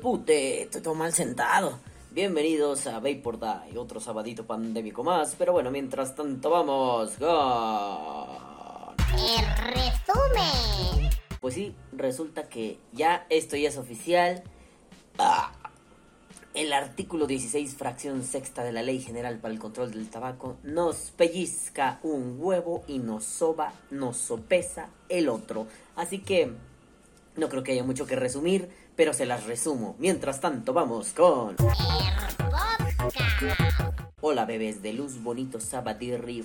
Pute, te mal sentado. Bienvenidos a Vapor y otro sabadito pandémico más. Pero bueno, mientras tanto vamos con... El resumen. Pues sí, resulta que ya esto ya es oficial. Ah, el artículo 16, fracción sexta de la Ley General para el Control del Tabaco, nos pellizca un huevo y nos soba, nos sopesa el otro. Así que no creo que haya mucho que resumir, pero se las resumo. Mientras tanto, vamos con... Hola bebés de luz, bonito sabadirri,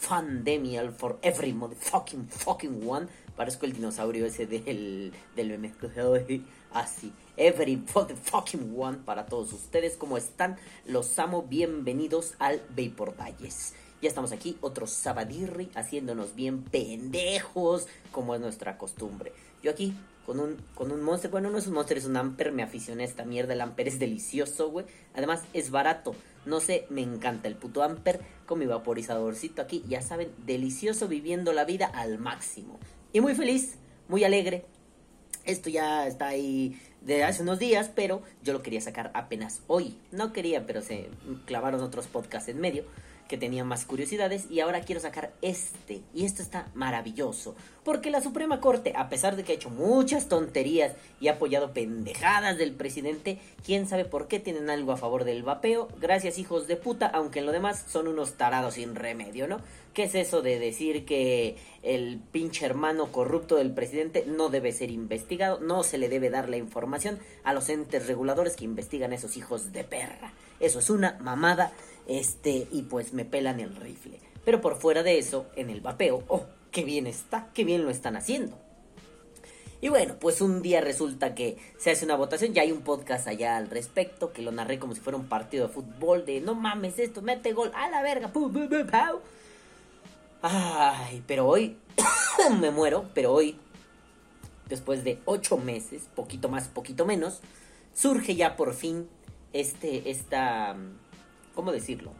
Fandemial for every motherfucking fucking one. Parezco el dinosaurio ese del, del meme. Así. Every motherfucking one para todos ustedes. ¿Cómo están? Los amo. Bienvenidos al Vapor Valles. Ya estamos aquí, otro sabadirri, haciéndonos bien pendejos, como es nuestra costumbre. Yo aquí, con un, con un monster, bueno, no es un monster, es un amper, me aficioné a esta mierda, el amper es delicioso, güey. Además, es barato, no sé, me encanta el puto amper con mi vaporizadorcito aquí, ya saben, delicioso viviendo la vida al máximo. Y muy feliz, muy alegre. Esto ya está ahí de hace unos días, pero yo lo quería sacar apenas hoy. No quería, pero se clavaron otros podcasts en medio que tenía más curiosidades y ahora quiero sacar este. Y esto está maravilloso. Porque la Suprema Corte, a pesar de que ha hecho muchas tonterías y ha apoyado pendejadas del presidente, quién sabe por qué tienen algo a favor del vapeo. Gracias hijos de puta, aunque en lo demás son unos tarados sin remedio, ¿no? ¿Qué es eso de decir que el pinche hermano corrupto del presidente no debe ser investigado? No se le debe dar la información a los entes reguladores que investigan a esos hijos de perra. Eso es una mamada este, y pues me pelan el rifle. Pero por fuera de eso, en el vapeo, oh, qué bien está, qué bien lo están haciendo. Y bueno, pues un día resulta que se hace una votación, ya hay un podcast allá al respecto, que lo narré como si fuera un partido de fútbol, de no mames esto, mete gol, a la verga, Ay, pero hoy me muero, pero hoy, después de ocho meses, poquito más, poquito menos, surge ya por fin este, esta ¿cómo decirlo?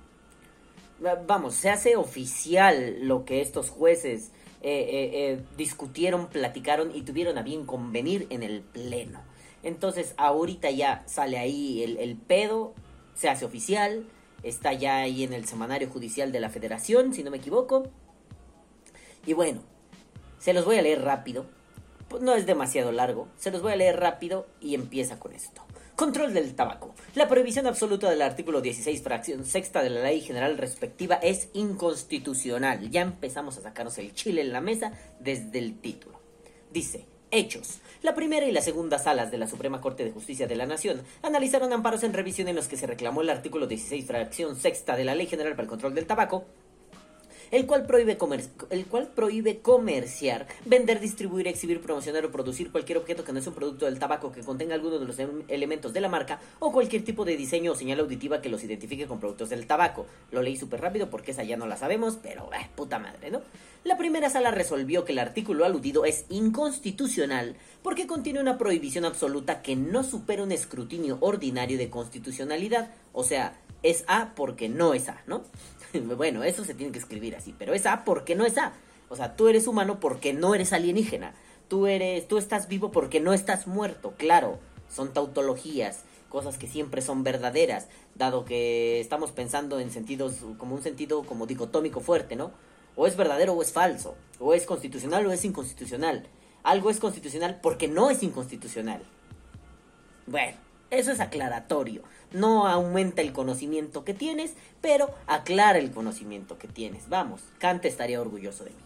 Vamos, se hace oficial lo que estos jueces eh, eh, eh, discutieron, platicaron y tuvieron a bien convenir en el Pleno. Entonces, ahorita ya sale ahí el, pedo, se hace oficial, está ya ahí en el semanario judicial de la Federación, si no me equivoco. Y bueno, se los voy a leer rápido, pues no es demasiado largo, se los voy a leer rápido y empieza con esto. Control del tabaco. La prohibición absoluta del artículo 16, fracción sexta de la ley general respectiva es inconstitucional. Ya empezamos a sacarnos el chile en la mesa desde el título. Dice, Hechos. La primera y la segunda salas de la Suprema Corte de Justicia de la Nación analizaron amparos en revisión en los que se reclamó el artículo 16, fracción sexta de la Ley General para el Control del Tabaco, el cual prohíbe, el cual prohíbe comerciar, vender, distribuir, exhibir, promocionar o producir cualquier objeto que no es un producto del tabaco que contenga alguno de los em, elementos de la marca o cualquier tipo de diseño o señal auditiva que los identifique con productos del tabaco. Lo leí súper rápido porque esa ya no la sabemos, pero eh, puta madre, ¿no? La primera sala resolvió que el artículo aludido es inconstitucional porque contiene una prohibición absoluta que no supera un escrutinio ordinario de constitucionalidad, o sea, es A porque no es A, ¿no? bueno, eso se tiene que escribir así, pero es A porque no es A. O sea, tú eres humano porque no eres alienígena. Tú eres, tú estás vivo porque no estás muerto, claro. Son tautologías, cosas que siempre son verdaderas, dado que estamos pensando en sentidos, como un sentido como dicotómico fuerte, ¿no? O es verdadero o es falso, o es constitucional o es inconstitucional. Algo es constitucional porque no es inconstitucional. Bueno, eso es aclaratorio. No aumenta el conocimiento que tienes, pero aclara el conocimiento que tienes. Vamos, Kant estaría orgulloso de mí.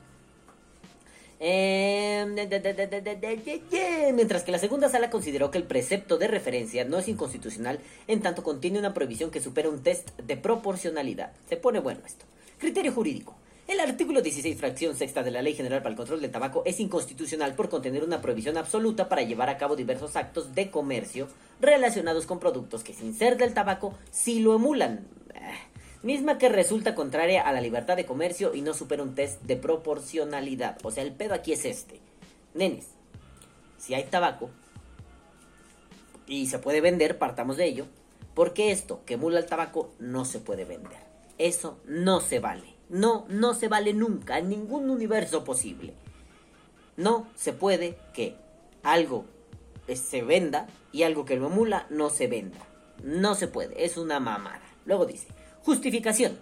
Mientras que la segunda sala consideró que el precepto de referencia no es inconstitucional en tanto contiene una prohibición que supera un test de proporcionalidad. Se pone bueno esto. Criterio jurídico. El artículo 16, fracción sexta de la Ley General para el Control del Tabaco es inconstitucional por contener una prohibición absoluta para llevar a cabo diversos actos de comercio relacionados con productos que sin ser del tabaco sí lo emulan. Eh, misma que resulta contraria a la libertad de comercio y no supera un test de proporcionalidad. O sea, el pedo aquí es este. Nenes, si hay tabaco y se puede vender, partamos de ello, porque esto que emula el tabaco no se puede vender. Eso no se vale. No, no se vale nunca, en ningún universo posible. No se puede que algo eh, se venda y algo que lo emula no se venda. No se puede, es una mamada. Luego dice, justificación.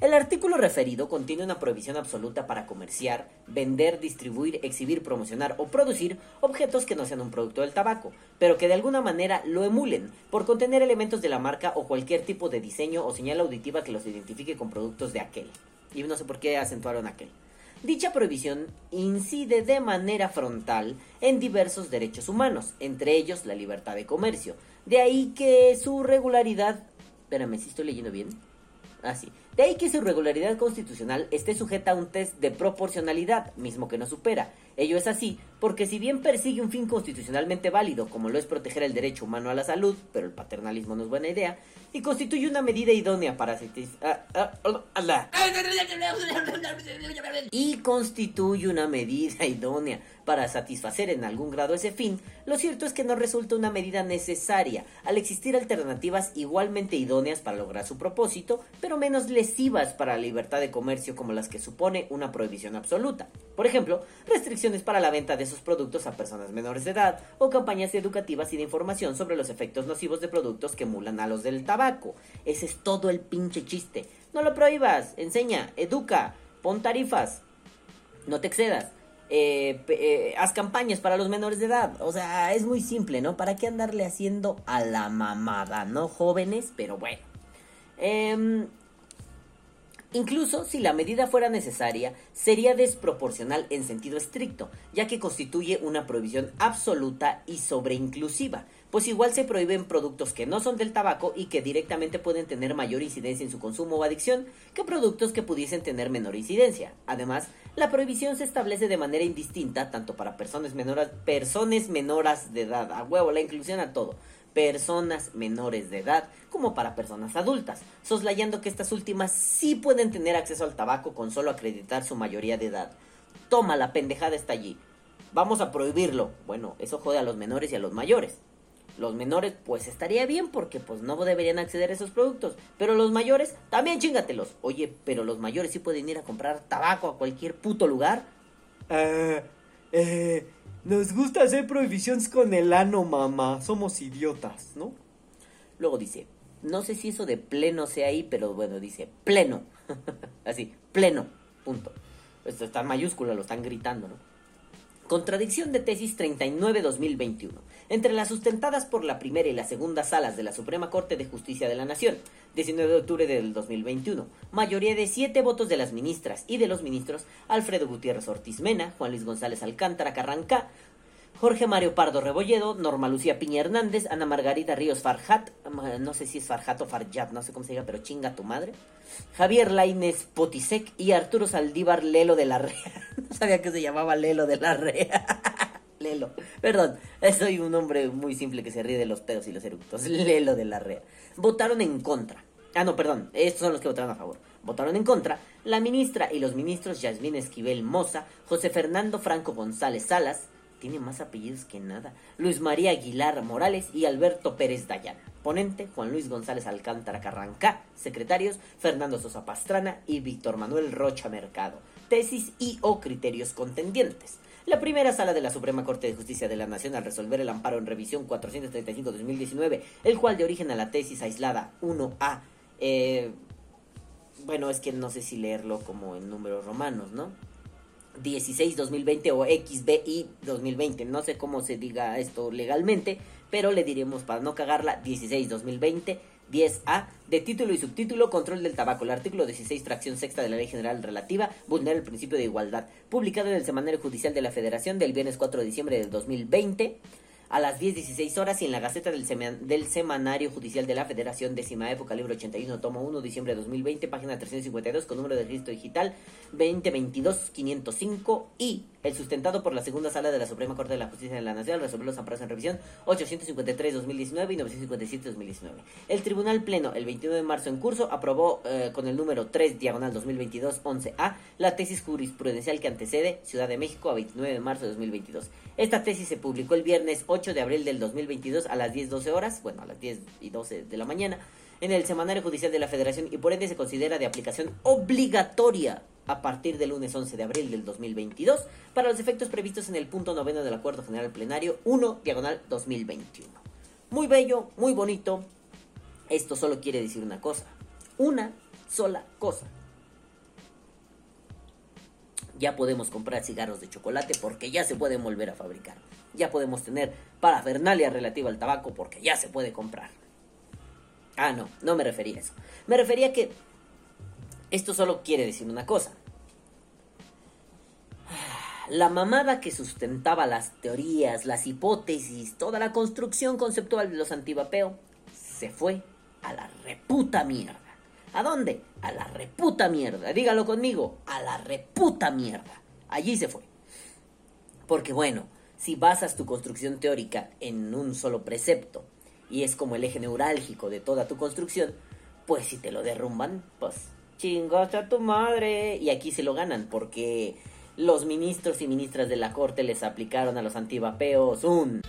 El artículo referido contiene una prohibición absoluta para comerciar, vender, distribuir, exhibir, promocionar o producir objetos que no sean un producto del tabaco, pero que de alguna manera lo emulen por contener elementos de la marca o cualquier tipo de diseño o señal auditiva que los identifique con productos de aquel. Y no sé por qué acentuaron aquel. Dicha prohibición incide de manera frontal en diversos derechos humanos, entre ellos la libertad de comercio. De ahí que su regularidad... Espérame, si estoy leyendo bien. Así. De ahí que su regularidad constitucional esté sujeta a un test de proporcionalidad, mismo que no supera. Ello es así porque si bien persigue un fin constitucionalmente válido, como lo es proteger el derecho humano a la salud, pero el paternalismo no es buena idea, y constituye una medida idónea para satisfacer... y constituye una medida idónea para satisfacer en algún grado ese fin, lo cierto es que no resulta una medida necesaria, al existir alternativas igualmente idóneas para lograr su propósito, pero menos lesivas para la libertad de comercio como las que supone una prohibición absoluta. Por ejemplo, restricciones para la venta de esos productos a personas menores de edad o campañas educativas y de información sobre los efectos nocivos de productos que emulan a los del tabaco. Ese es todo el pinche chiste. No lo prohíbas, enseña, educa, pon tarifas, no te excedas. Eh, eh, haz campañas para los menores de edad. O sea, es muy simple, ¿no? ¿Para qué andarle haciendo a la mamada, ¿no? Jóvenes, pero bueno. Eh, Incluso si la medida fuera necesaria, sería desproporcional en sentido estricto, ya que constituye una prohibición absoluta y sobreinclusiva, pues igual se prohíben productos que no son del tabaco y que directamente pueden tener mayor incidencia en su consumo o adicción que productos que pudiesen tener menor incidencia. Además, la prohibición se establece de manera indistinta tanto para personas menores, personas menores de edad, a huevo, la inclusión a todo personas menores de edad como para personas adultas, soslayando que estas últimas sí pueden tener acceso al tabaco con solo acreditar su mayoría de edad. Toma, la pendejada está allí. Vamos a prohibirlo. Bueno, eso jode a los menores y a los mayores. Los menores, pues estaría bien porque pues no deberían acceder a esos productos. Pero los mayores, también chingatelos. Oye, pero los mayores sí pueden ir a comprar tabaco a cualquier puto lugar. Eh, eh, nos gusta hacer prohibiciones con el ano, mamá. Somos idiotas, ¿no? Luego dice, no sé si eso de pleno sea ahí, pero bueno, dice pleno. Así, pleno. Punto. Esto está en mayúscula, lo están gritando, ¿no? Contradicción de tesis 39-2021 entre las sustentadas por la primera y la segunda salas de la Suprema Corte de Justicia de la Nación, 19 de octubre del 2021. Mayoría de siete votos de las ministras y de los ministros Alfredo Gutiérrez Ortiz Mena, Juan Luis González Alcántara Carrancá, Jorge Mario Pardo Rebolledo, Norma Lucía Piña Hernández, Ana Margarita Ríos Farjat, no sé si es Farjat o Farjat, no sé cómo se diga, pero chinga tu madre. Javier Lainez Potisek y Arturo Saldívar Lelo de la Rea. No sabía que se llamaba Lelo de la Rea. Lelo. Perdón, soy un hombre muy simple que se ríe de los pedos y los eructos. Lelo de la Rea. Votaron en contra. Ah, no, perdón. Estos son los que votaron a favor. Votaron en contra la ministra y los ministros Yasmín Esquivel Moza, José Fernando Franco González Salas, tiene más apellidos que nada. Luis María Aguilar Morales y Alberto Pérez Dayana. Ponente, Juan Luis González Alcántara Carrancá. Secretarios, Fernando Sosa Pastrana y Víctor Manuel Rocha Mercado. Tesis y o criterios contendientes. La primera sala de la Suprema Corte de Justicia de la Nación al resolver el amparo en revisión 435-2019, el cual de origen a la tesis aislada 1A, eh, bueno, es que no sé si leerlo como en números romanos, ¿no? 16-2020 o XBI 2020. No sé cómo se diga esto legalmente, pero le diremos para no cagarla 16-2020. 10A de título y subtítulo Control del tabaco. El artículo 16, fracción sexta de la Ley General Relativa vulnera el principio de igualdad. Publicado en el Semanario Judicial de la Federación del viernes 4 de diciembre del 2020 a las 10.16 horas y en la Gaceta del, del, Semanario Judicial de la Federación, décima época, libro 81, tomo 1, diciembre de 2020, página 352, con número de registro digital 2022-505 y el sustentado por la segunda sala de la Suprema Corte de la Justicia de la Nación resolver los amparos en revisión 853-2019 y 957-2019. El Tribunal Pleno, el 29 de marzo en curso, aprobó eh, con el número 3, diagonal 2022-11A, la tesis jurisprudencial que antecede Ciudad de México a 29 de marzo de 2022. Esta tesis se publicó el viernes 8 de abril del 2022 a las 10-12 horas, bueno, a las 10 y 12 de la mañana, en el Semanario Judicial de la Federación y por ende se considera de aplicación obligatoria a partir del lunes 11 de abril del 2022 para los efectos previstos en el punto noveno del Acuerdo General Plenario 1, diagonal 2021. Muy bello, muy bonito. Esto solo quiere decir una cosa. Una sola cosa. Ya podemos comprar cigarros de chocolate porque ya se pueden volver a fabricar. Ya podemos tener parafernalia relativa al tabaco porque ya se puede comprar. Ah, no, no me refería a eso. Me refería a que esto solo quiere decir una cosa. La mamada que sustentaba las teorías, las hipótesis, toda la construcción conceptual de los antivapeo se fue a la reputa mierda. ¿A dónde? A la reputa mierda. Dígalo conmigo, a la reputa mierda. Allí se fue. Porque bueno, si basas tu construcción teórica en un solo precepto y es como el eje neurálgico de toda tu construcción, pues si te lo derrumban, pues chingaste a tu madre. Y aquí se lo ganan porque los ministros y ministras de la corte les aplicaron a los antivapeos un...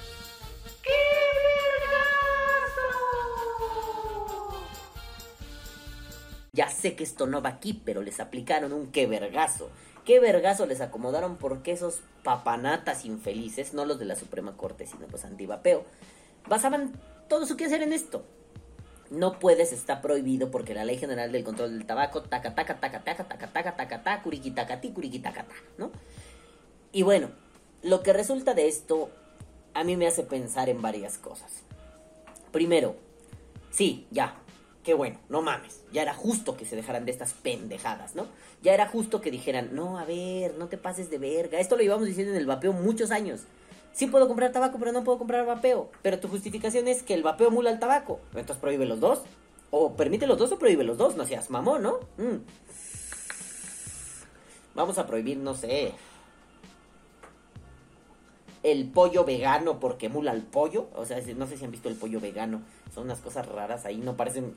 Ya sé que esto no va aquí, pero les aplicaron un qué vergazo. Qué vergazo les acomodaron porque esos papanatas infelices, no los de la Suprema Corte, sino los antivapeo, basaban todo su quehacer en esto. No puedes, está prohibido porque la Ley General del Control del Tabaco, taca, taca, taca, taca, taca, taca, taca, taca, curiqui, taca, ti, curiqui, taca, ta, ¿no? Y bueno, lo que resulta de esto a mí me hace pensar en varias cosas. Primero, sí, ya, qué bueno, no mames, ya era justo que se dejaran de estas pendejadas, ¿no? Ya era justo que dijeran, no, a ver, no te pases de verga. Esto lo llevamos diciendo en el vapeo muchos años. Sí puedo comprar tabaco, pero no puedo comprar vapeo. Pero tu justificación es que el vapeo mula el tabaco. Entonces prohíbe los dos. O permite los dos o prohíbe los dos. No seas mamón, ¿no? Mm. Vamos a prohibir, no sé. El pollo vegano porque mula el pollo. O sea, no sé si han visto el pollo vegano. Son unas cosas raras ahí. No parecen.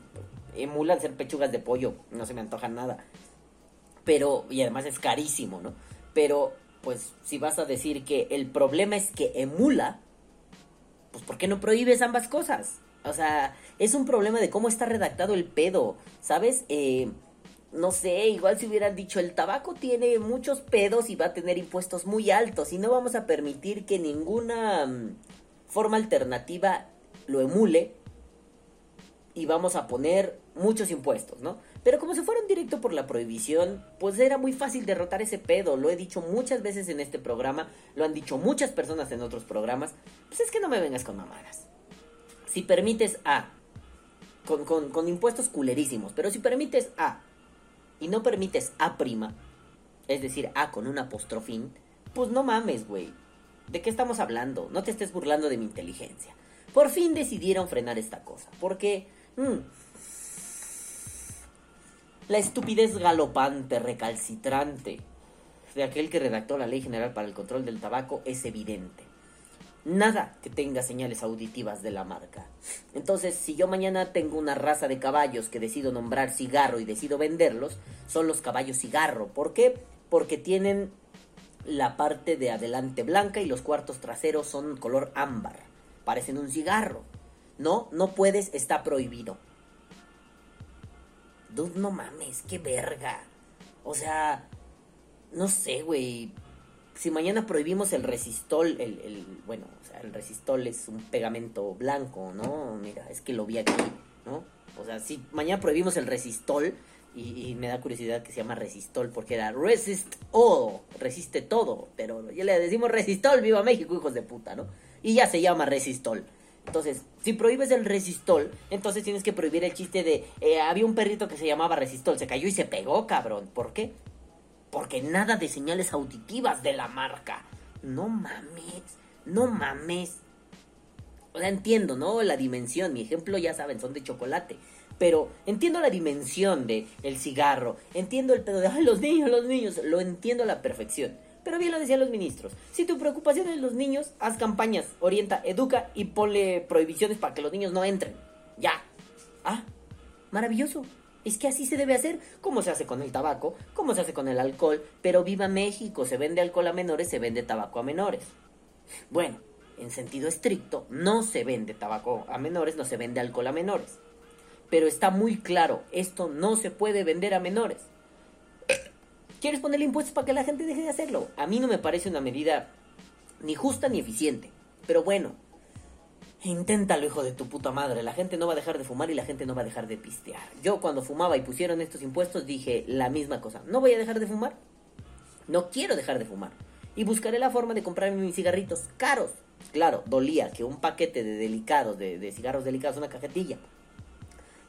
Emulan ser pechugas de pollo. No se me antojan nada. Pero, y además es carísimo, ¿no? Pero pues si vas a decir que el problema es que emula, pues ¿por qué no prohíbes ambas cosas? O sea, es un problema de cómo está redactado el pedo, ¿sabes? Eh, no sé, igual si hubieran dicho el tabaco tiene muchos pedos y va a tener impuestos muy altos y no vamos a permitir que ninguna mm, forma alternativa lo emule y vamos a poner muchos impuestos, ¿no? Pero como se fueron directo por la prohibición, pues era muy fácil derrotar ese pedo. Lo he dicho muchas veces en este programa, lo han dicho muchas personas en otros programas. Pues es que no me vengas con mamadas. Si permites A, con, con, impuestos culerísimos, pero si permites A y no permites A prima, es decir, A con un apostrofín, pues no mames, güey. ¿De qué estamos hablando? No te estés burlando de mi inteligencia. Por fin decidieron frenar esta cosa, porque... Mm, la estupidez galopante, recalcitrante de aquel que redactó la Ley General para el Control del Tabaco es evidente. Nada que tenga señales auditivas de la marca. Entonces, si yo mañana tengo una raza de caballos que decido nombrar cigarro y decido venderlos, son los caballos cigarro. ¿Por qué? Porque tienen la parte de adelante blanca y los cuartos traseros son color ámbar. Parecen un cigarro. No, no puedes, está prohibido. Dude, no mames, qué verga. O sea, no sé, güey. Si mañana prohibimos el resistol, el, bueno, o sea, el resistol es un pegamento blanco, ¿no? Mira, es que lo vi aquí, ¿no? O sea, si mañana prohibimos el resistol, y, me da curiosidad que se llama resistol, porque era resist all, resiste todo, pero ya le decimos resistol, viva México, hijos de puta, ¿no? Y ya se llama resistol. Entonces, si prohíbes el resistol, entonces tienes que prohibir el chiste de eh, había un perrito que se llamaba resistol, se cayó y se pegó, cabrón. ¿Por qué? Porque nada de señales auditivas de la marca. No mames, no mames. O sea, entiendo, ¿no? La dimensión. Mi ejemplo, ya saben, son de chocolate. Pero entiendo la dimensión de el cigarro. Entiendo el pedo de, los niños, los niños. Lo entiendo a la perfección. Pero bien lo decían los ministros. Si tu preocupación es los niños, haz campañas, orienta, educa y ponle prohibiciones para que los niños no entren. Ya. Ah, maravilloso. Es que así se debe hacer, como se hace con el tabaco, como se hace con el alcohol, pero viva México, se vende alcohol a menores, se vende tabaco a menores. Bueno, en sentido estricto, no se vende tabaco a menores, no se vende alcohol a menores. Pero está muy claro, esto no se puede vender a menores. ¿Quieres ponerle impuestos para que la gente deje de hacerlo? A mí no me parece una medida ni justa ni eficiente. Pero bueno, inténtalo, hijo de tu puta madre. La gente no va a dejar de fumar y la gente no va a dejar de pistear. Yo cuando fumaba y pusieron estos impuestos dije la misma cosa. No voy a dejar de fumar. No quiero dejar de fumar. Y buscaré la forma de comprarme mis cigarritos caros. Claro, dolía que un paquete de delicados, de, de cigarros delicados, una cajetilla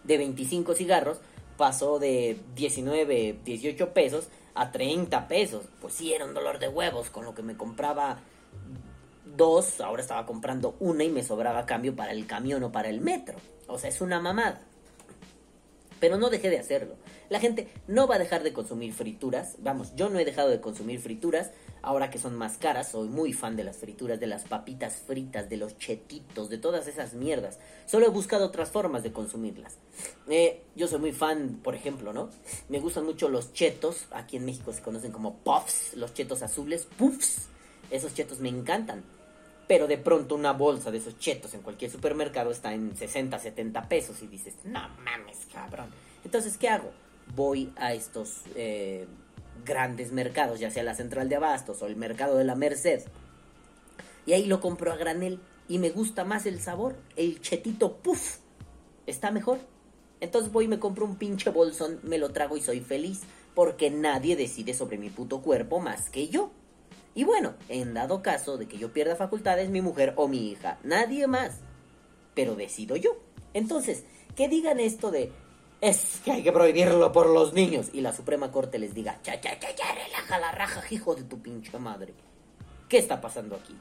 de 25 cigarros, pasó de 19, 18 pesos a 30 pesos. Pues sí, era un dolor de huevos, con lo que me compraba dos, ahora estaba comprando una y me sobraba cambio para el camión o para el metro. O sea, es una mamada. Pero no dejé de hacerlo. La gente no va a dejar de consumir frituras. Vamos, yo no he dejado de consumir frituras. Ahora que son más caras, soy muy fan de las frituras, de las papitas fritas, de los chetitos, de todas esas mierdas. Solo he buscado otras formas de consumirlas. Eh, yo soy muy fan, por ejemplo, ¿no? Me gustan mucho los chetos. Aquí en México se conocen como puffs, los chetos azules, puffs. Esos chetos me encantan. Pero de pronto una bolsa de esos chetos en cualquier supermercado está en 60, 70 pesos y dices, no mames, cabrón. Entonces, ¿qué hago? Voy a estos eh, grandes mercados, ya sea la central de abastos o el mercado de la Merced. Y ahí lo compro a granel y me gusta más el sabor. El chetito, puff, está mejor. Entonces voy y me compro un pinche bolsón, me lo trago y soy feliz. Porque nadie decide sobre mi puto cuerpo más que yo. Y bueno, en dado caso de que yo pierda facultades, mi mujer o mi hija, nadie más. Pero decido yo. Entonces, que digan esto de es que hay que prohibirlo por los niños y la Suprema Corte les diga, cha, cha, cha, cha, relaja la raja, hijo de tu pinche madre. ¿Qué está pasando aquí?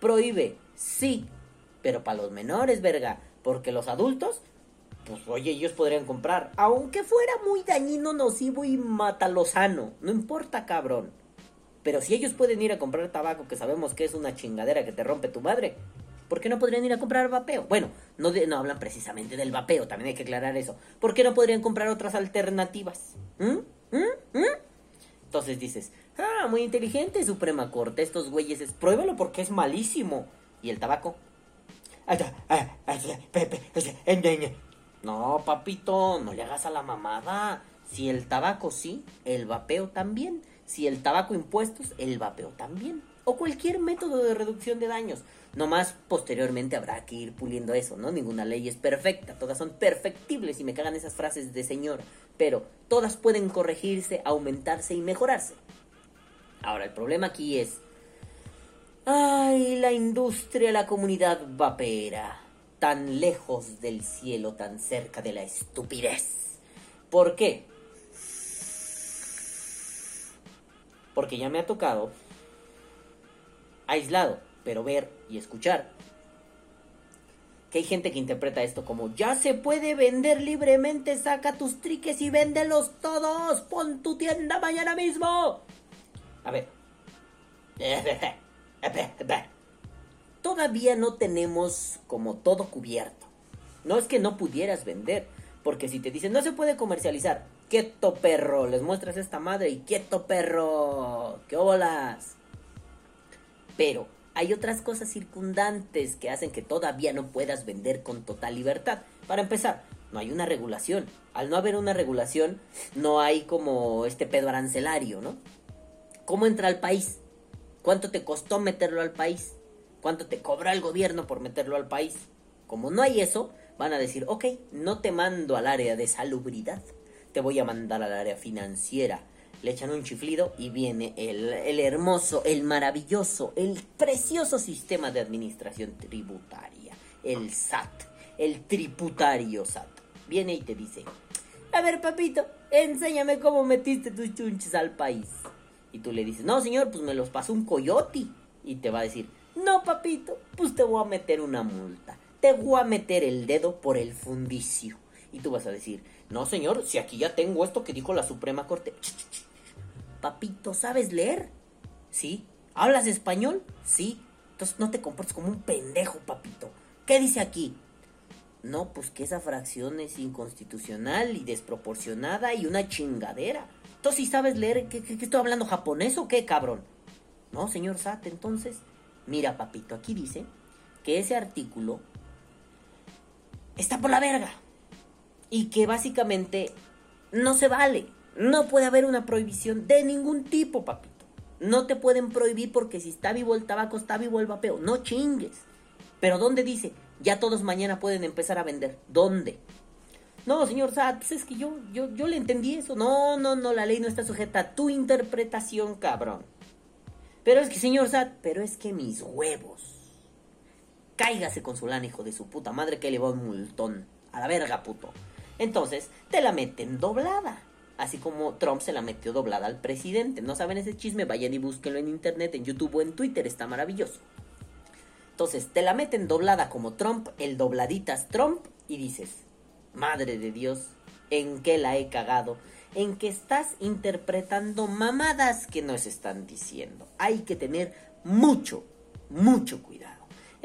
Prohíbe, sí, pero para los menores, verga, porque los adultos, pues oye, ellos podrían comprar, aunque fuera muy dañino, nocivo y matalosano, no importa, cabrón. Pero si ellos pueden ir a comprar tabaco, que sabemos que es una chingadera que te rompe tu madre, ¿por qué no podrían ir a comprar vapeo? Bueno, no, hablan precisamente del vapeo, también hay que aclarar eso. ¿Por qué no podrían comprar otras alternativas? ¿Mm? ¿Mm? ¿Mm? Entonces dices, ah, muy inteligente Suprema Corte, estos güeyes, es, pruébalo porque es malísimo. ¿Y el tabaco? No, papito, no le hagas a la mamada. Si el tabaco sí, el vapeo también. Si el tabaco impuestos, el vapeo también. O cualquier método de reducción de daños. Nomás posteriormente habrá que ir puliendo eso, ¿no? Ninguna ley es perfecta, todas son perfectibles y me cagan esas frases de señor. Pero todas pueden corregirse, aumentarse y mejorarse. Ahora, el problema aquí es... Ay, la industria, la comunidad vapera. Tan lejos del cielo, tan cerca de la estupidez. ¿Por qué? Porque ya me ha tocado, aislado, pero ver y escuchar, que hay gente que interpreta esto como, ya se puede vender libremente, saca tus triques y véndelos todos, pon tu tienda mañana mismo. A ver. Todavía no tenemos como todo cubierto. No es que no pudieras vender, porque si te dicen no se puede comercializar, quieto perro, les muestras esta madre y quieto perro, qué bolas. Pero hay otras cosas circundantes que hacen que todavía no puedas vender con total libertad. Para empezar, no hay una regulación. Al no haber una regulación, no hay como este pedo arancelario, ¿no? ¿Cómo entra al país? ¿Cuánto te costó meterlo al país? ¿Cuánto te cobra el gobierno por meterlo al país? Como no hay eso, van a decir, ok, no te mando al área de salubridad, te voy a mandar al área financiera. Le echan un chiflido y viene el, el hermoso, el maravilloso, el precioso sistema de administración tributaria, el SAT, el tributario SAT. Viene y te dice, a ver papito, enséñame cómo metiste tus chunches al país. Y tú le dices, no señor, pues me los pasó un coyote. Y te va a decir, no papito, pues te voy a meter una multa. Te a meter el dedo por el fundicio. Y tú vas a decir, no señor, si aquí ya tengo esto que dijo la Suprema Corte. Papito, ¿sabes leer? Sí. ¿Hablas español? Sí. Entonces no te comportes como un pendejo, papito. ¿Qué dice aquí? No, pues que esa fracción es inconstitucional y desproporcionada y una chingadera. Entonces, si sabes leer, ¿qué, qué- qué estoy hablando japonés o qué, cabrón? No, señor Sat, entonces, mira, papito, aquí dice que ese artículo está por la verga. Y que básicamente no se vale. No puede haber una prohibición de ningún tipo, papito. No te pueden prohibir porque si está vivo el tabaco, está vivo el vapeo. No chingues. Pero ¿dónde dice? Ya todos mañana pueden empezar a vender. ¿Dónde? No, señor Sad, pues es que yo, yo, yo le entendí eso. No, no, no, la ley no está sujeta a tu interpretación, cabrón. Pero es que, señor Sad, pero es que mis huevos. Cáigase con su lana, hijo de su puta madre, que le va un multón. A la verga, puto. Entonces, te la meten doblada. Así como Trump se la metió doblada al presidente. ¿No saben ese chisme? Vayan y búsquenlo en internet, en YouTube o en Twitter. Está maravilloso. Entonces, te la meten doblada como Trump, el dobladitas Trump, y dices, madre de Dios, ¿en qué la he cagado? En que estás interpretando mamadas que nos están diciendo. Hay que tener mucho, mucho cuidado.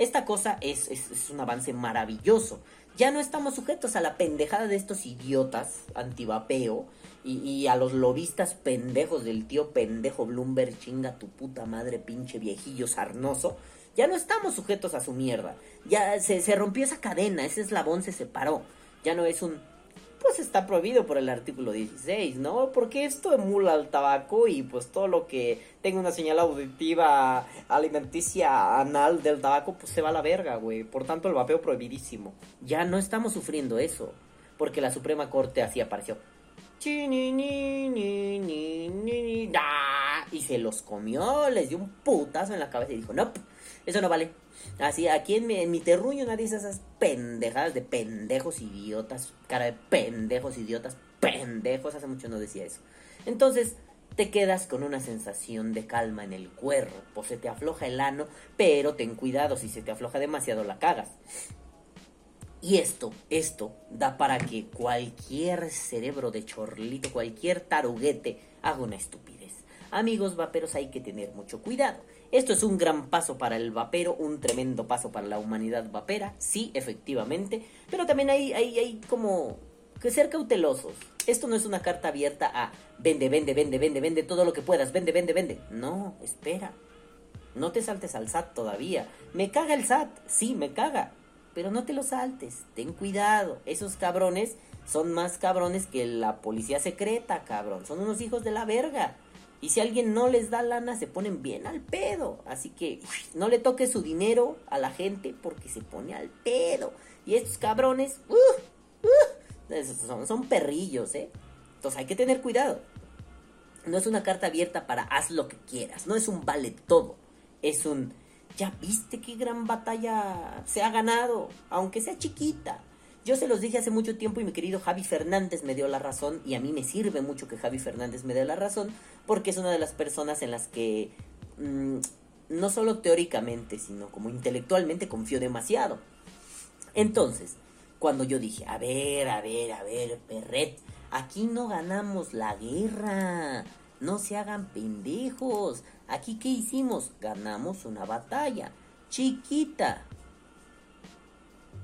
Esta cosa es, es, un avance maravilloso. Ya no estamos sujetos a la pendejada de estos idiotas antivapeo y, y, a los lobistas pendejos del tío pendejo Bloomberg, chinga tu puta madre, pinche viejillo sarnoso. Ya no estamos sujetos a su mierda. Ya se, se rompió esa cadena, ese eslabón se separó. Ya no es un... Pues está prohibido por el artículo 16, ¿no? Porque esto emula al tabaco y pues todo lo que tenga una señal auditiva alimenticia anal del tabaco, pues se va a la verga, güey. Por tanto, el vapeo prohibidísimo. Ya no estamos sufriendo eso. Porque la Suprema Corte así apareció. Y se los comió, les dio un putazo en la cabeza y dijo, no, eso no vale. Así, aquí en mi, en mi terruño nadie dice esas pendejadas de pendejos idiotas, cara de pendejos idiotas, pendejos, hace mucho no decía eso. Entonces, te quedas con una sensación de calma en el cuerpo, se te afloja el ano, pero ten cuidado, si se te afloja demasiado la cagas. Y esto, esto da para que cualquier cerebro de chorlito, cualquier taruguete haga una estupidez. Amigos vaperos, hay que tener mucho cuidado. Esto es un gran paso para el vapero, un tremendo paso para la humanidad vapera, sí, efectivamente, pero también hay, hay, hay como que ser cautelosos. Esto no es una carta abierta a vende, vende, vende, vende, vende todo lo que puedas, vende, vende, vende. No, espera. No te saltes al SAT todavía. Me caga el SAT, sí, me caga. Pero no te lo saltes, ten cuidado. Esos cabrones son más cabrones que la policía secreta, cabrón. Son unos hijos de la verga. Y si alguien no les da lana, se ponen bien al pedo. Así que no le toque su dinero a la gente porque se pone al pedo. Y estos cabrones, uh, uh, son, son perrillos, ¿eh? Entonces hay que tener cuidado. No es una carta abierta para haz lo que quieras. No es un vale todo. Es un ya viste qué gran batalla se ha ganado, aunque sea chiquita. Yo se los dije hace mucho tiempo y mi querido Javi Fernández me dio la razón y a mí me sirve mucho que Javi Fernández me dé la razón porque es una de las personas en las que mmm, no solo teóricamente, sino como intelectualmente confío demasiado. Entonces, cuando yo dije, a ver, a ver, a ver, perret, aquí no ganamos la guerra, no se hagan pendejos, aquí qué hicimos, ganamos una batalla, chiquita,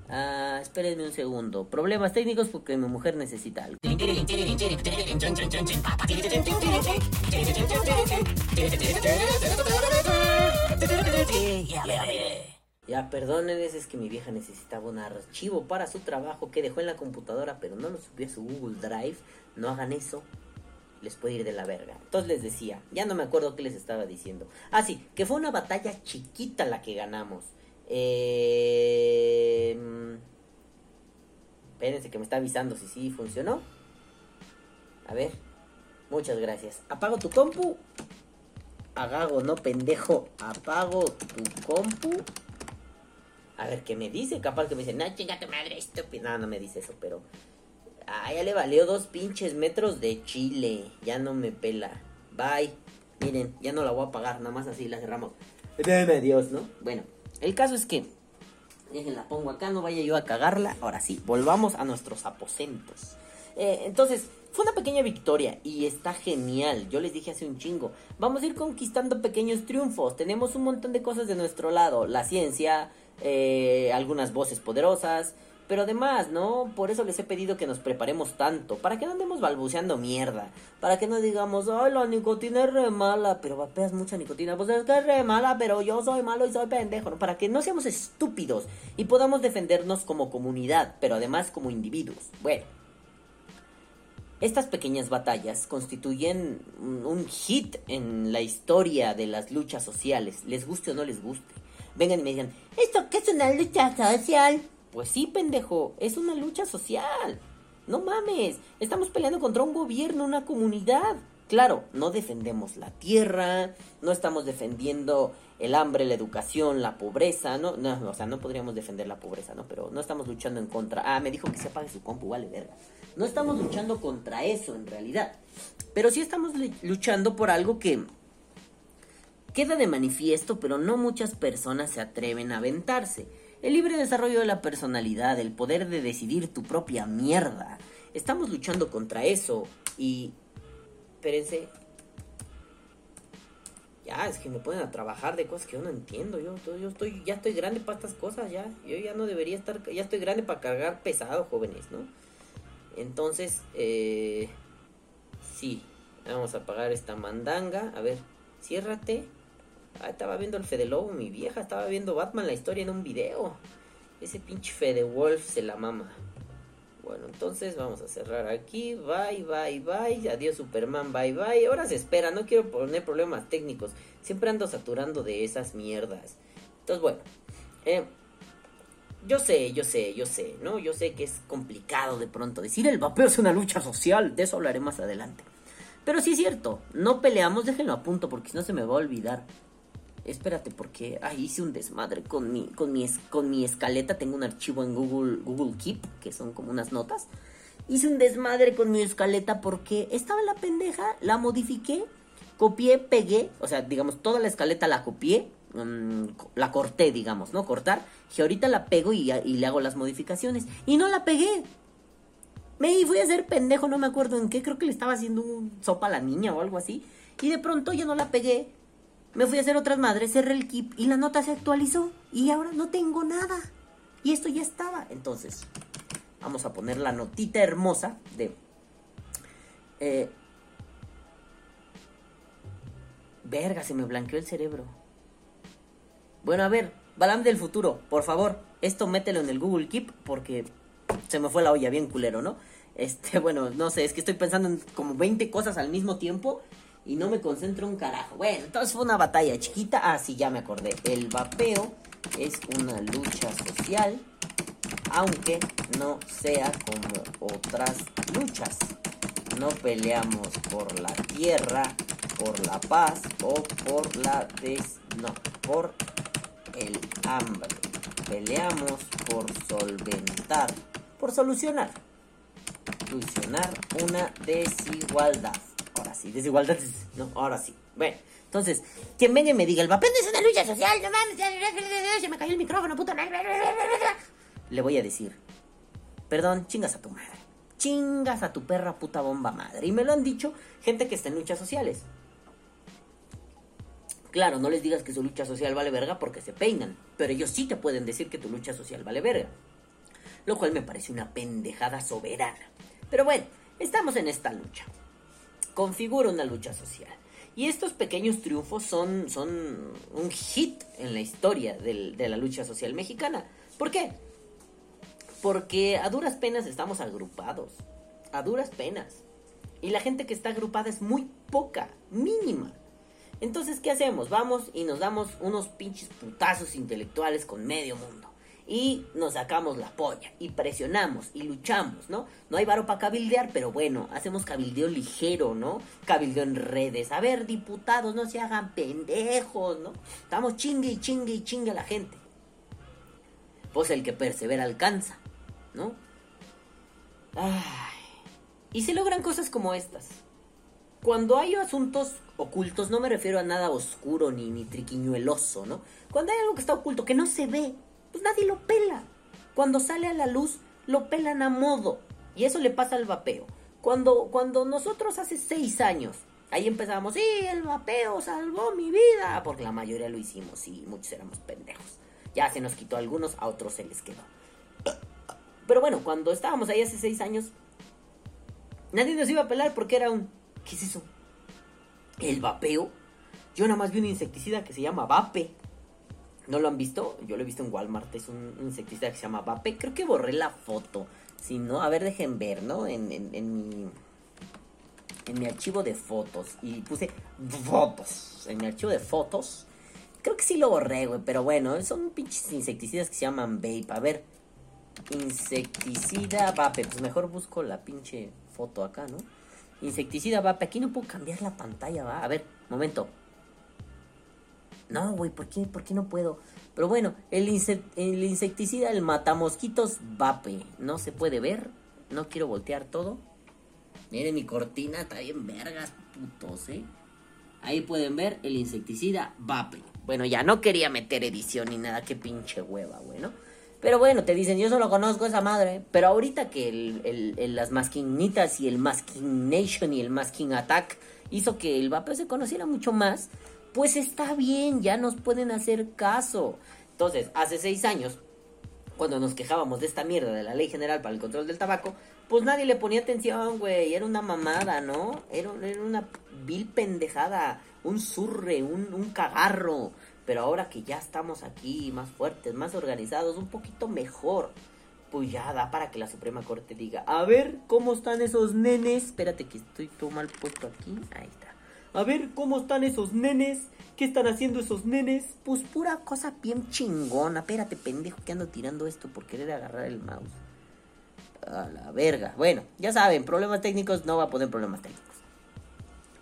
Ah, espérenme un segundo. Problemas técnicos porque mi mujer necesita algo. Ya, perdonen, es que mi vieja necesitaba un archivo para su trabajo que dejó en la computadora, pero no lo subió a su Google Drive. No hagan eso, les puede ir de la verga. Entonces les decía, ya no me acuerdo qué les estaba diciendo. Ah, sí, que fue una batalla chiquita la que ganamos. Eh, espérense que me está avisando si sí funcionó. A ver. Muchas gracias. Apago tu compu. Agago, no pendejo. Apago tu compu. A ver qué me dice. Capaz que me dice, no, chingate madre, estúpido. No, no me dice eso, pero. Ah, ya le valió dos pinches metros de chile. Ya no me pela. Bye. Miren, ya no la voy a pagar. Nada más así la cerramos. Dios, ¿no? Bueno. El caso es que, la pongo acá, no vaya yo a cagarla. Ahora sí, volvamos a nuestros aposentos. Eh, entonces, fue una pequeña victoria y está genial. Yo les dije hace un chingo. Vamos a ir conquistando pequeños triunfos. Tenemos un montón de cosas de nuestro lado. La ciencia, eh, algunas voces poderosas, pero además, ¿no? Por eso les he pedido que nos preparemos tanto, para que no andemos balbuceando mierda, para que no digamos, ay, la nicotina es re mala, pero vapeas mucha nicotina, pues es que es re mala, pero yo soy malo y soy pendejo, ¿no? Para que no seamos estúpidos y podamos defendernos como comunidad, pero además como individuos. Bueno, Estas pequeñas batallas constituyen un, hit en la historia de las luchas sociales, les guste o no les guste. Vengan y me digan, ¿esto qué es una lucha social? Pues sí, pendejo, es una lucha social. No mames, estamos peleando contra un gobierno, una comunidad. Claro, no defendemos la tierra, no estamos defendiendo el hambre, la educación, la pobreza, no, no, o sea, no podríamos defender la pobreza, ¿no? Pero no estamos luchando en contra. Ah, me dijo que se apague su compu, vale, verga. No estamos luchando contra eso en realidad. Pero sí estamos lu- luchando por algo que queda de manifiesto, pero no muchas personas se atreven a aventarse. El libre desarrollo de la personalidad, el poder de decidir tu propia mierda. Estamos luchando contra eso y... Espérense. Ya, es que me ponen a trabajar de cosas que yo no entiendo. Yo, yo estoy, ya estoy grande para estas cosas, ya. Yo ya no debería estar, ya estoy grande para cargar pesado, jóvenes, ¿no? Entonces, eh, sí, vamos a pagar esta mandanga. A ver, ciérrate. Ah, estaba viendo el Fede Lobo, mi vieja. Estaba viendo Batman la historia en un video. Ese pinche Fede Wolf se la mama. Bueno, entonces vamos a cerrar aquí. Bye, bye, bye. Adiós, Superman. Bye, bye. Ahora se espera. No quiero poner problemas técnicos. Siempre ando saturando de esas mierdas. Entonces, bueno. Eh, yo sé, yo sé, yo sé, ¿no? Yo sé que es complicado de pronto decir el vapeo es una lucha social. De eso hablaré más adelante. Pero sí es cierto. No peleamos. Déjenlo a punto porque si no se me va a olvidar. Espérate, porque ay, hice un desmadre con mi, con, mi, con mi escaleta. Tengo un archivo en Google, Google Keep, que son como unas notas. Hice un desmadre con mi escaleta porque estaba la pendeja, la modifiqué, copié, pegué. O sea, digamos, toda la escaleta la copié, mm, la corté, digamos, ¿no? Cortar. Y ahorita la pego y, le hago las modificaciones. Y no la pegué. Me fui a hacer pendejo, no me acuerdo en qué. Creo que le estaba haciendo un sopa a la niña o algo así. Y de pronto ya no la pegué. Me fui a hacer otras madres, cerré el keep y la nota se actualizó. Y ahora no tengo nada. Y esto ya estaba. Entonces, vamos a poner la notita hermosa de... eh, verga, se me blanqueó el cerebro. Bueno, a ver, Balam del futuro, por favor, esto mételo en el Google Keep porque se me fue la olla bien culero, ¿no? Este, bueno, no sé, es que estoy pensando en como 20 cosas al mismo tiempo y no me concentro un carajo. Bueno, entonces fue una batalla chiquita. Ah, sí, ya me acordé. El vapeo es una lucha social, aunque no sea como otras luchas. No peleamos por la tierra, por la paz o por la des... No, por el hambre. Peleamos por solventar, por solucionar. Solucionar una desigualdad. Ahora sí, desigualdad, no, ahora sí. Bueno, entonces, quien venga y me diga, el no es una lucha social, no mames, se me cayó el micrófono, madre. Le voy a decir, perdón, chingas a tu madre. Chingas a tu perra puta bomba madre. Y me lo han dicho gente que está en luchas sociales. Claro, no les digas que su lucha social vale verga porque se peinan, pero ellos sí te pueden decir que tu lucha social vale verga. Lo cual me parece una pendejada soberana. Pero bueno, estamos en esta lucha. Configura una lucha social. Y estos pequeños triunfos son, son un hit en la historia de la lucha social mexicana. ¿Por qué? Porque a duras penas estamos agrupados. A duras penas. Y la gente que está agrupada es muy poca, mínima. Entonces, ¿qué hacemos? Vamos y nos damos unos pinches putazos intelectuales con medio mundo. Y nos sacamos la polla. Y presionamos y luchamos, ¿no? No hay varo para cabildear, pero bueno, hacemos cabildeo ligero, ¿no? Cabildeo en redes. A ver, diputados, no se hagan pendejos, ¿no? Estamos chingue y chingue y chingue a la gente. Pues el que persevera alcanza, ¿no? Ay. Y se logran cosas como estas. Cuando hay asuntos ocultos, no me refiero a nada oscuro ni, ni triquiñueloso, ¿no? Cuando hay algo que está oculto, que no se ve, pues nadie lo pela. Cuando sale a la luz, lo pelan a modo. Y eso le pasa al vapeo. Cuando, cuando nosotros hace seis años, ahí empezamos, sí, el vapeo salvó mi vida, porque la mayoría lo hicimos y muchos éramos pendejos. Ya se nos quitó a algunos, a otros se les quedó. Pero bueno, cuando estábamos ahí hace seis años, nadie nos iba a pelar porque era un... ¿Qué es eso? ¿El vapeo? Yo nada más vi un insecticida que se llama Vape. ¿No lo han visto? Yo lo he visto en Walmart. Es un insecticida que se llama Vape. Creo que borré la foto. Si no, a ver, dejen ver, ¿no? En, en, en mi, en mi archivo de fotos y puse fotos en mi archivo de fotos. Creo que sí lo borré, güey, pero bueno, son pinches insecticidas que se llaman vape. A ver, insecticida vape, pues mejor busco la pinche foto acá, ¿no? Insecticida vape, aquí no puedo cambiar la pantalla, va. A ver, momento. No, güey, ¿por qué, ¿por qué no puedo? Pero bueno, el, el insecticida, el matamosquitos vape. No se puede ver. No quiero voltear todo. Miren mi cortina, está bien vergas, putos, ¿eh? Ahí pueden ver el insecticida vape. Bueno, ya no quería meter edición ni nada, qué pinche hueva, güey, ¿no? Pero bueno, te dicen, yo solo conozco esa madre. Pero ahorita que el, las masquinitas y el masking nation y el masking attack hizo que el vape se conociera mucho más, pues está bien, ya nos pueden hacer caso. Entonces, hace seis años, cuando nos quejábamos de esta mierda de la ley general para el control del tabaco, pues nadie le ponía atención, güey. Era una mamada, ¿no? Era, una vil pendejada, un surre, un, un cagarro. Pero ahora que ya estamos aquí más fuertes, más organizados, un poquito mejor, pues ya da para que la Suprema Corte diga, a ver cómo están esos nenes. Espérate que estoy todo mal puesto aquí. Ahí está. A ver cómo están esos nenes. ¿Qué están haciendo esos nenes? Pues pura cosa bien chingona. Espérate, pendejo, que ando tirando esto por querer agarrar el mouse. A la verga. Bueno, ya saben, problemas técnicos no va a poner problemas técnicos.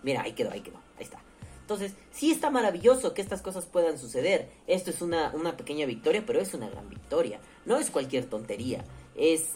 Mira, ahí quedó, ahí quedó. Ahí está. Entonces, sí está maravilloso que estas cosas puedan suceder. Esto es una, una pequeña victoria, pero es una gran victoria. No es cualquier tontería. Es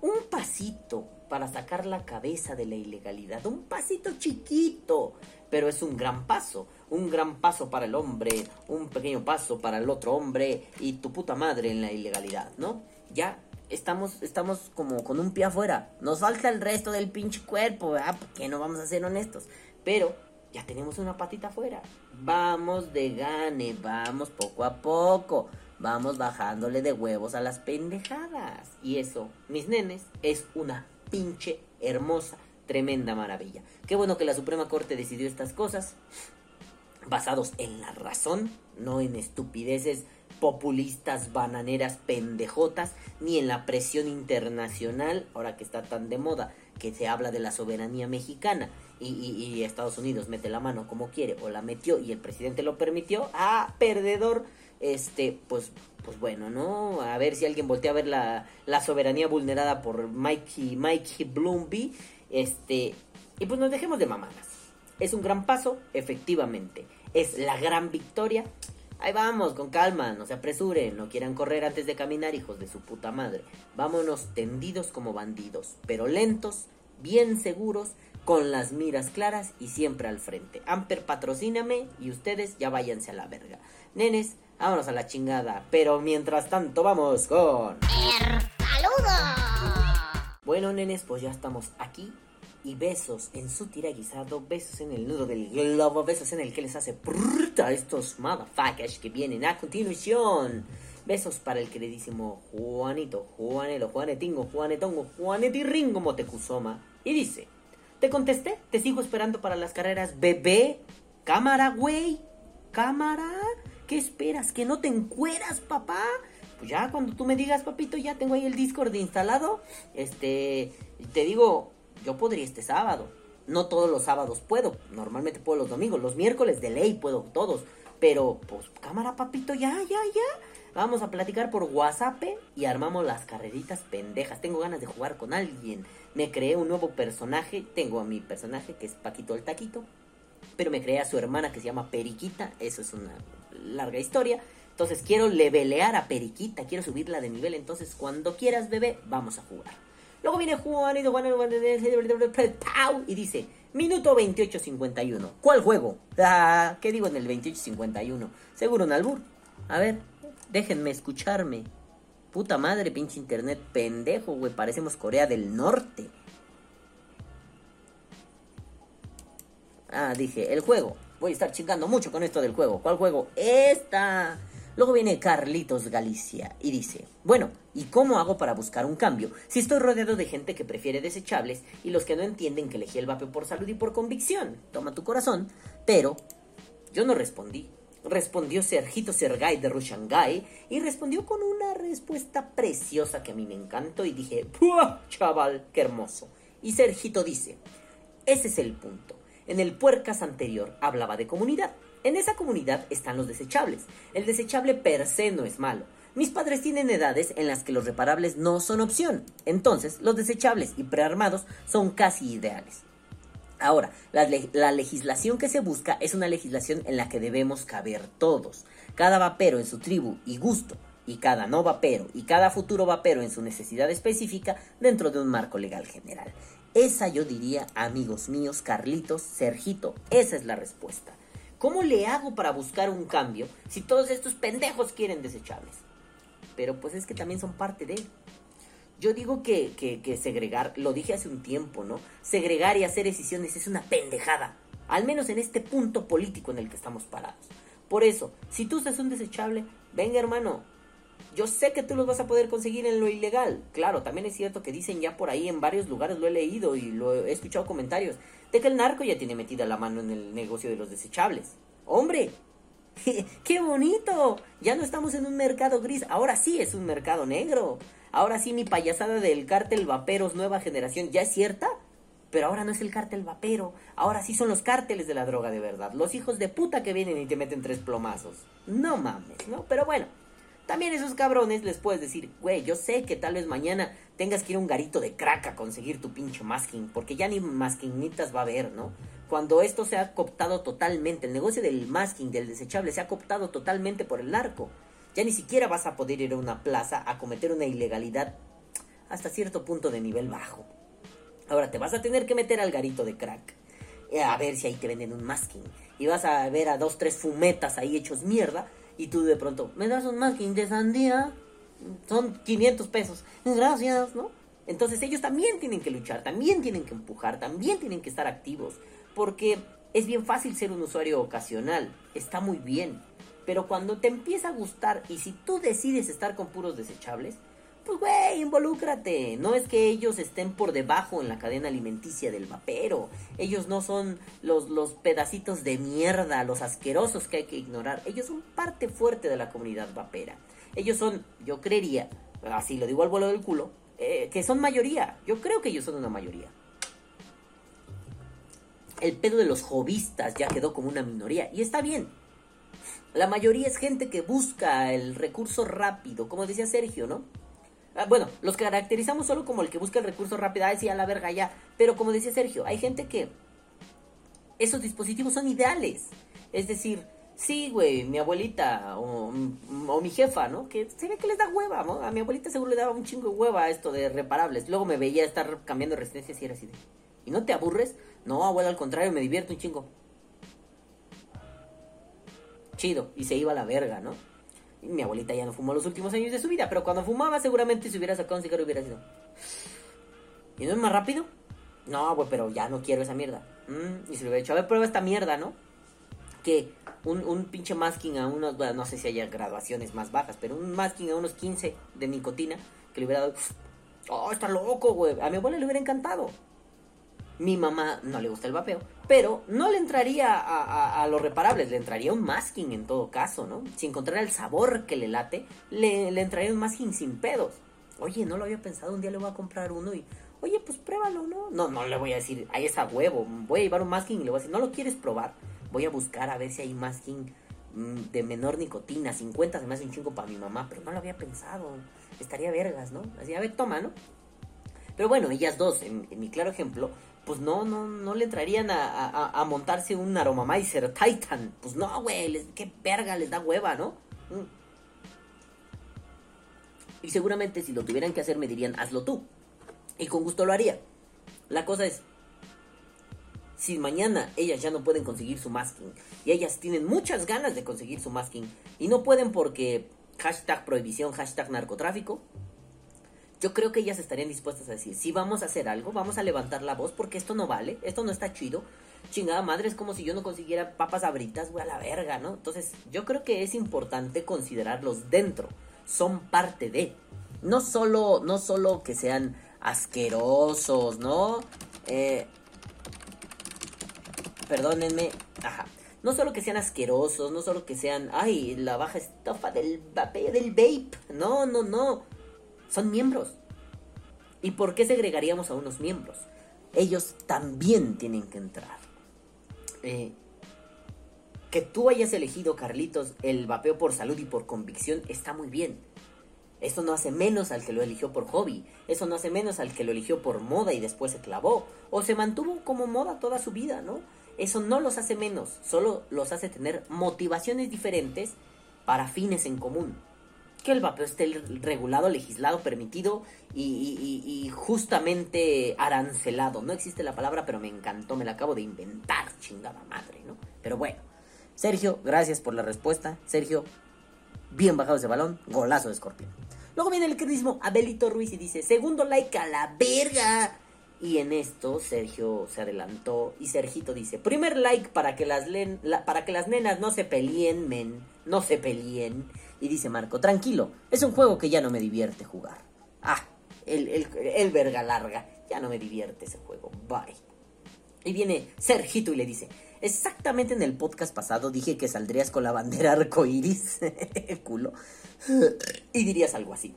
un pasito para sacar la cabeza de la ilegalidad. Un pasito chiquito, pero es un gran paso. Un gran paso para el hombre, un pequeño paso para el otro hombre y tu puta madre en la ilegalidad, ¿no? Ya estamos, estamos como con un pie afuera. Nos falta el resto del pinche cuerpo, ¿verdad? Porque no vamos a ser honestos. Pero ya tenemos una patita afuera. Vamos de gane, vamos poco a poco. Vamos bajándole de huevos a las pendejadas. Y eso, mis nenes, es una pinche hermosa, tremenda maravilla. Qué bueno que la Suprema Corte decidió estas cosas basados en la razón, no en estupideces populistas, bananeras, pendejotas, ni en la presión internacional, ahora que está tan de moda, que se habla de la soberanía mexicana y, Estados Unidos mete la mano como quiere o la metió y el presidente lo permitió, ah, perdedor, este, pues, pues bueno, ¿no? A ver si alguien voltea a ver la, la soberanía vulnerada por Mikey, Mikey Bloomby, este, y pues nos dejemos de mamadas. Es un gran paso, efectivamente. Es la gran victoria. Ahí vamos, con calma, no se apresuren, no quieran correr antes de caminar, hijos de su puta madre. Vámonos tendidos como bandidos, pero lentos, bien seguros con las miras claras y siempre al frente. Amper, patrocíname y ustedes ya váyanse a la verga. Nenes, vámonos a la chingada. Pero mientras tanto, vamos con. ¡El saludo! Bueno, nenes, pues ya estamos aquí. Y besos en su tira guisado, besos en el nudo del globo, besos en el que les hace prrrta a estos motherfuckers que vienen a continuación. Besos para el queridísimo Juanito, Juanelo, Juanetingo, Juanetongo, Juanetirringo Motecuzoma. Y dice. Te contesté, te sigo esperando para las carreras. Bebé, cámara, güey. Cámara. ¿Qué esperas? ¿Que no te encueras, papá? Pues ya cuando tú me digas, papito, ya tengo ahí el Discord instalado. Este, te digo, yo podría este sábado. No todos los sábados puedo. Normalmente puedo los domingos. Los miércoles de ley puedo todos. Pero, pues, cámara, papito, ya, ya, ya. Vamos a platicar por WhatsApp y armamos las carreritas pendejas. Tengo ganas de jugar con alguien. Me creé un nuevo personaje. Tengo a mi personaje que es Paquito el Taquito. Pero me creé a su hermana que se llama Periquita. Eso es una larga historia. Entonces quiero levelear a Periquita. Quiero subirla de nivel. Entonces cuando quieras, bebé, vamos a jugar. Luego viene Juan y dice, minuto 28.51. ¿Cuál juego? Ah, ¿Qué digo en el 28.51? Seguro un albur. A ver, Déjenme escucharme. Puta madre, pinche internet pendejo, güey. Parecemos Corea del Norte. Ah, dije, el juego. Voy a estar chingando mucho con esto del juego. ¿Cuál juego? Esta. Luego viene Carlitos Galicia y dice, bueno, ¿y cómo hago para buscar un cambio si estoy rodeado de gente que prefiere desechables y los que no entienden que elegí el vape por salud y por convicción? Toma tu corazón. Pero yo no respondí respondió Sergito Sergay de Rushangai y respondió con una respuesta preciosa que a mí me encantó y dije, ¡Puah, chaval, qué hermoso! Y Sergito dice, ese es el punto. En el puercas anterior hablaba de comunidad. En esa comunidad están los desechables. El desechable per se no es malo. Mis padres tienen edades en las que los reparables no son opción. Entonces, los desechables y prearmados son casi ideales. Ahora, la, la, legislación que se busca es una legislación en la que debemos caber todos, cada vapero en su tribu y gusto, y cada no vapero y cada futuro vapero en su necesidad específica dentro de un marco legal general. Esa yo diría, amigos míos, Carlitos, Sergito, esa es la respuesta. ¿Cómo le hago para buscar un cambio si todos estos pendejos quieren desechables? Pero pues es que también son parte de él. Yo digo que, que, segregar, lo dije hace un tiempo, ¿no? Segregar y hacer decisiones es una pendejada. Al menos en este punto político en el que estamos parados. Por eso, si tú usas un desechable, venga hermano, yo sé que tú los vas a poder conseguir en lo ilegal. Claro, también es cierto que dicen ya por ahí en varios lugares, lo he leído y lo he escuchado comentarios, de que el narco ya tiene metida la mano en el negocio de los desechables. ¡Hombre! ¡Qué bonito! Ya no estamos en un mercado gris, ahora sí es un mercado negro. Ahora sí mi payasada del cártel vaperos nueva generación ya es cierta. Pero ahora no es el cártel vapero, ahora sí son los cárteles de la droga de verdad. Los hijos de puta que vienen y te meten tres plomazos. No mames, ¿no? Pero bueno, también esos cabrones les puedes decir, güey, yo sé que tal vez mañana tengas que ir a un garito de crack a conseguir tu pinche masking, porque ya ni maskinitas va a haber, ¿no? Cuando esto se ha cooptado totalmente, el negocio del masking, del desechable, se ha cooptado totalmente por el narco. Ya ni siquiera vas a poder ir a una plaza a cometer una ilegalidad hasta cierto punto de nivel bajo. Ahora te vas a tener que meter al garito de crack. Eh, a ver si ahí te venden un masking. Y vas a ver a dos, tres fumetas ahí hechos mierda. Y tú de pronto, ¿me das un masking de sandía? Son 500 pesos. Gracias, ¿no? Entonces ellos también tienen que luchar, también tienen que empujar, también tienen que estar activos. Porque es bien fácil ser un usuario ocasional. Está muy bien. Pero cuando te empieza a gustar y si tú decides estar con puros desechables, pues güey, involúcrate. No es que ellos estén por debajo en la cadena alimenticia del vapero. Ellos no son los, los pedacitos de mierda, los asquerosos que hay que ignorar. Ellos son parte fuerte de la comunidad vapera. Ellos son, yo creería, así lo digo al vuelo del culo, eh, que son mayoría. Yo creo que ellos son una mayoría. El pedo de los jovistas ya quedó como una minoría. Y está bien. La mayoría es gente que busca el recurso rápido, como decía Sergio, ¿no? Ah, bueno, los caracterizamos solo como el que busca el recurso rápido, ay, sí, a la verga ya. Pero como decía Sergio, hay gente que esos dispositivos son ideales. Es decir, sí, güey, mi abuelita o, mi jefa, ¿no? Que se ve que les da hueva, ¿no? A mi abuelita seguro le daba un chingo de hueva esto de reparables. Luego me veía estar cambiando resistencias y era así de... ¿Y no te aburres? No, abuela, al contrario, me divierto un chingo chido, y se iba a la verga, ¿no? Mi abuelita ya no fumó los últimos años de su vida, pero cuando fumaba seguramente si hubiera sacado un cigarro hubiera sido... ¿Y no es más rápido? No, güey, pero ya no quiero esa mierda. Mm, y se le hubiera dicho, a ver, prueba esta mierda, ¿no? Que un, un pinche masking a unos, bueno, no sé si haya graduaciones más bajas, pero un masking a unos 15 de nicotina que le hubiera dado... Oh, está loco, güey. A mi abuela le hubiera encantado. Mi mamá no le gusta el vapeo, pero no le entraría a, los reparables, le entraría un masking en todo caso, ¿no? Si encontrara el sabor que le late, le, le entraría un masking sin pedos. Oye, no lo había pensado, un día le voy a comprar uno y, oye, pues pruébalo, ¿no? No, no le voy a decir, ahí está huevo, voy a llevar un masking y le voy a decir, ¿no lo quieres probar? Voy a buscar a ver si hay masking mm, de menor nicotina, 50 se me hace un chingo para mi mamá, pero no lo había pensado, estaría vergas, ¿no? Así, a ver, toma, ¿no? Pero bueno, ellas dos, en mi claro ejemplo, pues no, no, no le entrarían a, montarse un Aromamizer Titan. Pues no, güey, qué verga les da hueva, ¿no? Mm. Y seguramente si lo tuvieran que hacer me dirían, hazlo tú. Y con gusto lo haría. La cosa es, si mañana ellas ya no pueden conseguir su masking y ellas tienen muchas ganas de conseguir su masking y no pueden porque hashtag prohibición, hashtag narcotráfico, yo creo que ellas estarían dispuestas a decir, si vamos a hacer algo, vamos a levantar la voz porque esto no vale, esto no está chido. Chingada madre, es como si yo no consiguiera papas abritas, güey, a la verga, ¿no? Entonces, yo creo que es importante considerarlos dentro. Son parte de. No solo, no solo que sean asquerosos, ¿no? Eh, perdónenme. Ajá. No solo que sean asquerosos, no solo que sean, ay, la baja estofa del del vape. No, no, no son miembros. ¿Y por qué segregaríamos a unos miembros? Ellos también tienen que entrar. Eh, que tú hayas elegido, Carlitos, el vapeo por salud y por convicción está muy bien. Eso no hace menos al que lo eligió por hobby. Eso no hace menos al que lo eligió por moda y después se clavó. O se mantuvo como moda toda su vida, ¿no? Eso no los hace menos. Solo los hace tener motivaciones diferentes para fines en común. Que el vapeo esté regulado, legislado, permitido y, justamente arancelado. No existe la palabra, pero me encantó, me la acabo de inventar, chingada madre, ¿no? Pero bueno. Sergio, gracias por la respuesta. Sergio, bien bajado ese balón, golazo de escorpión. Luego viene el queridísimo Abelito Ruiz y dice, segundo like a la verga. Y en esto Sergio se adelantó y Sergito dice, primer like para que las, para que las nenas no se peleen, men, no se peleen. Y dice Marco, tranquilo, es un juego que ya no me divierte jugar. Ah, el, el, el verga larga, ya no me divierte ese juego, bye. Y viene Sergito y le dice, exactamente en el podcast pasado dije que saldrías con la bandera arcoiris, culo, y dirías algo así.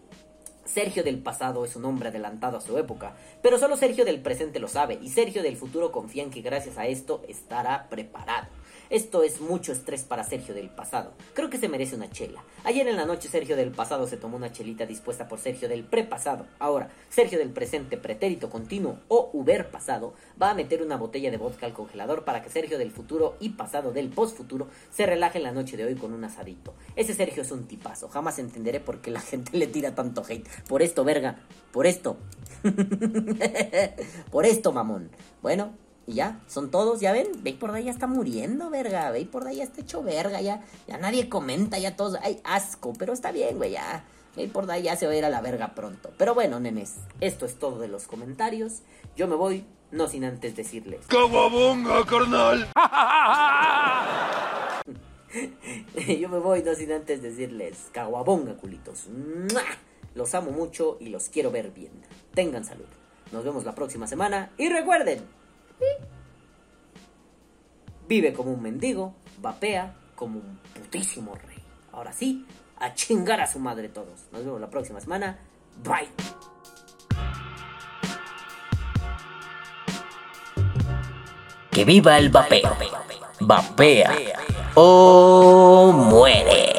Sergio del pasado es un hombre adelantado a su época, pero solo Sergio del presente lo sabe, y Sergio del futuro confía en que gracias a esto estará preparado. Esto es mucho estrés para Sergio del pasado. Creo que se merece una chela. Ayer en la noche Sergio del pasado se tomó una chelita dispuesta por Sergio del prepasado. Ahora, Sergio del presente pretérito continuo o Uber pasado va a meter una botella de vodka al congelador para que Sergio del futuro y pasado del postfuturo se relaje en la noche de hoy con un asadito. Ese Sergio es un tipazo. Jamás entenderé por qué la gente le tira tanto hate. Por esto, verga. Por esto. por esto, mamón. Bueno, y ya, son todos, ya ven, Ve por ahí ya está muriendo, verga, Ve por ahí ya está hecho verga, ya, ya nadie comenta, ya todos, hay asco, pero está bien, güey, ya. Por ahí ya se va a ir a la verga pronto. Pero bueno, nenes, esto es todo de los comentarios. Yo me voy, no sin antes decirles. ¡Cababonga, carnal! Yo me voy, no sin antes decirles. Caguabonga, culitos. Los amo mucho y los quiero ver bien. Tengan salud. Nos vemos la próxima semana y recuerden, Vive como un mendigo, vapea como un putísimo rey. Ahora sí, a chingar a su madre todos. Nos vemos la próxima semana. Bye. Que viva el vapeo. Vapea o muere.